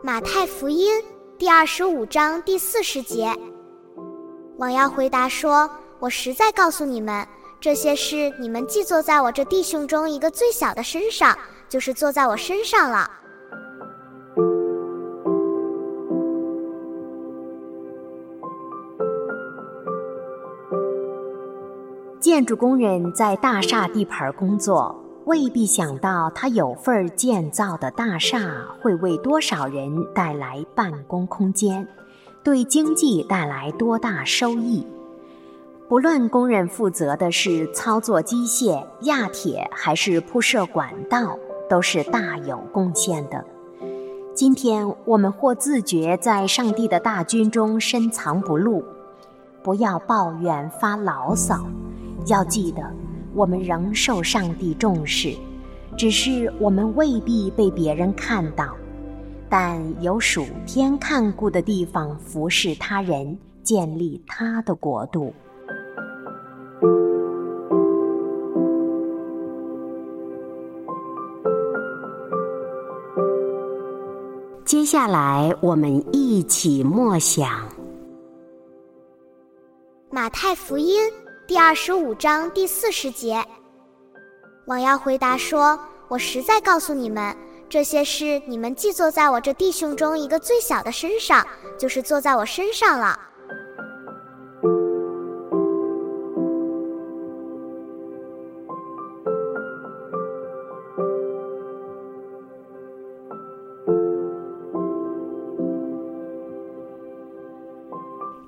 马太福音第二十五章第四十节，王耀回答说：“我实在告诉你们，这些事你们既坐在我这弟兄中一个最小的身上，就是坐在我身上了。”建筑工人在大厦地盘工作。未必想到，他有份建造的大厦会为多少人带来办公空间，对经济带来多大收益。不论工人负责的是操作机械、压铁，还是铺设管道，都是大有贡献的。今天我们或自觉在上帝的大军中深藏不露，不要抱怨发牢骚，要记得。我们仍受上帝重视，只是我们未必被别人看到，但有属天看顾的地方服侍他人，建立他的国度。接下来，我们一起默想马太福音。第二十五章第四十节，王耀回答说：“我实在告诉你们，这些事你们既坐在我这弟兄中一个最小的身上，就是坐在我身上了。”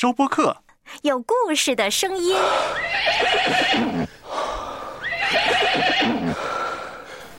收播客，有故事的声音。